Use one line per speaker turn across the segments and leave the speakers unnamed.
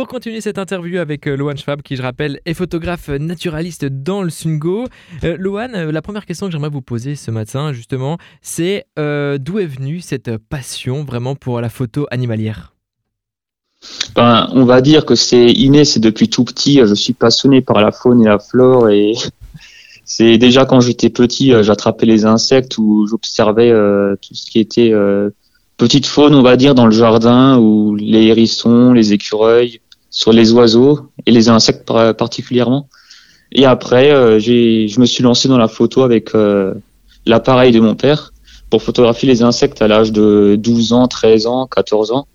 Pour continuer cette interview avec euh, Loan Schwab, qui je rappelle est photographe naturaliste dans le Sungo. Euh, euh, la première question que j'aimerais vous poser ce matin, justement, c'est d'où est venue cette passion vraiment pour la photo animalière?
Ben, on va dire que c'est inné, c'est depuis tout petit. Je suis passionné par la faune et la flore et c'est déjà quand j'étais petit, j'attrapais les insectes ou j'observais tout ce qui était petite faune, on va dire, dans le jardin, ou les hérissons, les écureuils, sur les oiseaux et les insectes particulièrement. Et après, euh, je me suis lancé dans la photo avec euh, l'appareil de mon père pour photographier les insectes à l'âge de 12 ans, 13 ans, 14 ans.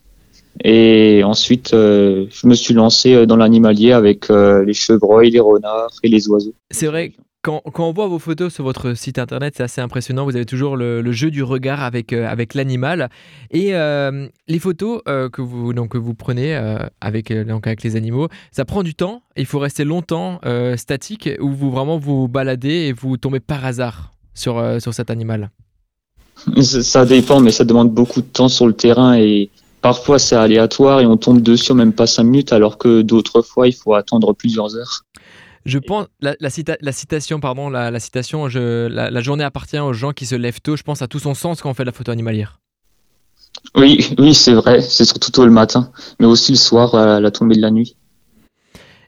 Et ensuite, euh, je me suis lancé dans l'animalier avec les chevreuils, les renards et les oiseaux.
C'est vrai quand, on voit vos photos sur votre site internet, c'est assez impressionnant. Vous avez toujours le, jeu du regard avec, euh, avec l'animal. Et euh, les photos euh, que, vous, que vous prenez avec, donc, avec les animaux, ça prend du temps? Il faut rester longtemps statique ou vous vraiment vous baladez et vous tombez par hasard sur, sur cet animal?
Ça dépend, mais ça demande beaucoup de temps sur le terrain et parfois c'est aléatoire et on tombe dessus en même pas 5 minutes alors que d'autres fois il faut attendre plusieurs heures.
Je pense la, la, citation, pardon, la, citation, je, la, journée appartient aux gens qui se lèvent tôt. Je pense à tout son sens quand on fait de la photo animalière.
Oui, oui, c'est vrai. C'est surtout tôt le matin, mais aussi le soir à la tombée de la nuit.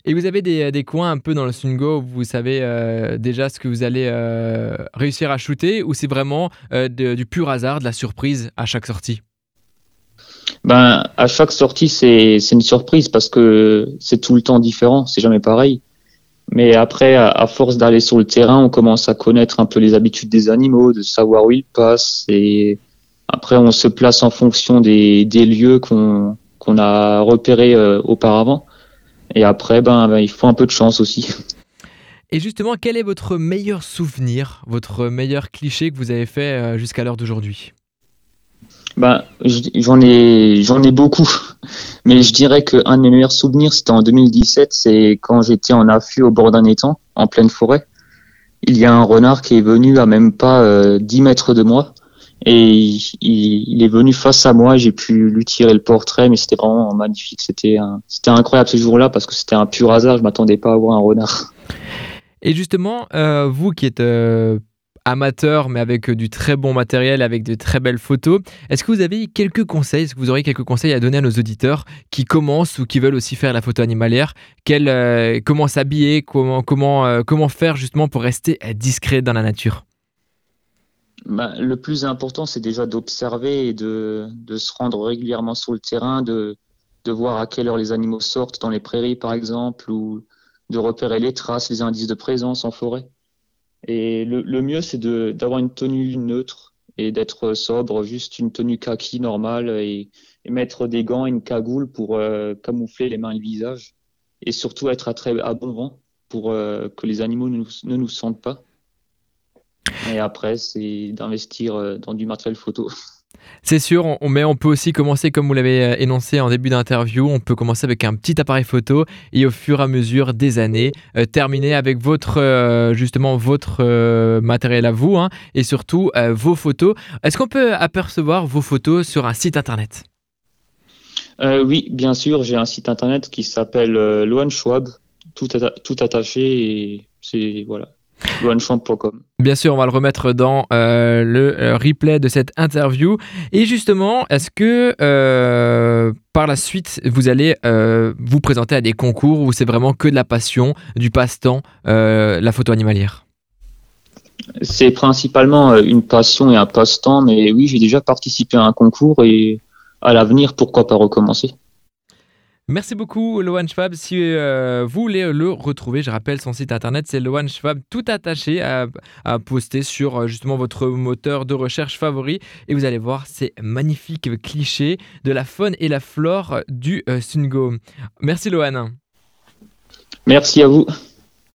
Et vous avez des, des coins un peu dans le Sungo où vous savez euh, déjà ce que vous allez euh, réussir à shooter ou c'est vraiment euh, du pur hasard, de la surprise à chaque sortie?
Ben, à chaque sortie, c'est une surprise parce que c'est tout le temps différent, c'est jamais pareil. Mais après, à, force d'aller sur le terrain, on commence à connaître un peu les habitudes des animaux, de savoir où ils passent. Et après, on se place en fonction des, lieux qu'on qu'on a repérés euh, auparavant. Et après, ben, ben, il faut un peu de chance aussi.
Et justement, quel est votre meilleur souvenir, votre meilleur cliché que vous avez fait euh, jusqu'à l'heure d'aujourd'hui?
Ben, j'en ai, j'en ai beaucoup. Mais je dirais qu'un de mes meilleurs souvenirs, c'était en 2017, c'est quand j'étais en affût au bord d'un étang, en pleine forêt. Il y a un renard qui est venu à même pas euh, 10 mètres de moi. Et il, est venu face à moi, j'ai pu lui tirer le portrait, mais c'était vraiment magnifique. C'était c'était incroyable ce jour-là parce que c'était un pur hasard. Je m'attendais pas à voir un renard.
Et justement, euh, vous qui êtes euh, amateur, mais avec euh, du très bon matériel, avec de très belles photos. Est-ce que vous avez quelques conseils? Est-ce que vous auriez quelques conseils à donner à nos auditeurs qui commencent ou qui veulent aussi faire la photo animalière? Euh, Comment s'habiller euh, comment faire justement pour rester discret dans la nature?
Bah, le plus important, c'est déjà d'observer et de, se rendre régulièrement sur le terrain, de voir à quelle heure les animaux sortent dans les prairies, par exemple, ou de repérer les traces, les indices de présence en forêt. Et le, le mieux, c'est d'avoir une tenue neutre et d'être sobre, juste une tenue kaki normale et, mettre des gants et une cagoule pour euh, camoufler les mains et le visage. Et surtout être à, très, à bon vent pour euh, que les animaux ne nous, ne nous sentent pas. Et après, c'est d'investir euh, dans du matériel photo.
C'est sûr, on, mais on peut aussi commencer, comme vous l'avez euh, énoncé en début d'interview, on peut commencer avec un petit appareil photo et au fur et à mesure des années, euh, terminer avec votre, euh, justement, votre matériel à vous hein, et surtout vos photos. Est-ce qu'on peut apercevoir vos photos sur un site internet?
Oui, bien sûr, j'ai un site internet qui s'appelle Loan Schwab, tout, tout attaché et c'est voilà,
Bien sûr, on va le remettre dans euh, le euh, replay de cette interview. Et justement, est-ce que euh, par la suite, vous allez vous présenter à des concours où c'est vraiment que de la passion, du passe-temps, la photo animalière?
C'est principalement une passion et un passe-temps, mais oui, j'ai déjà participé à un concours et à l'avenir, pourquoi pas recommencer?
Merci beaucoup, Loan Schwab. Si euh, vous voulez le retrouver, je rappelle son site internet, c'est Loan Schwab, tout attaché à, poster sur euh, justement votre moteur de recherche favori. Et vous allez voir ces magnifiques clichés de la faune et la flore du euh, Sungo. Merci, Loan.
Merci à vous.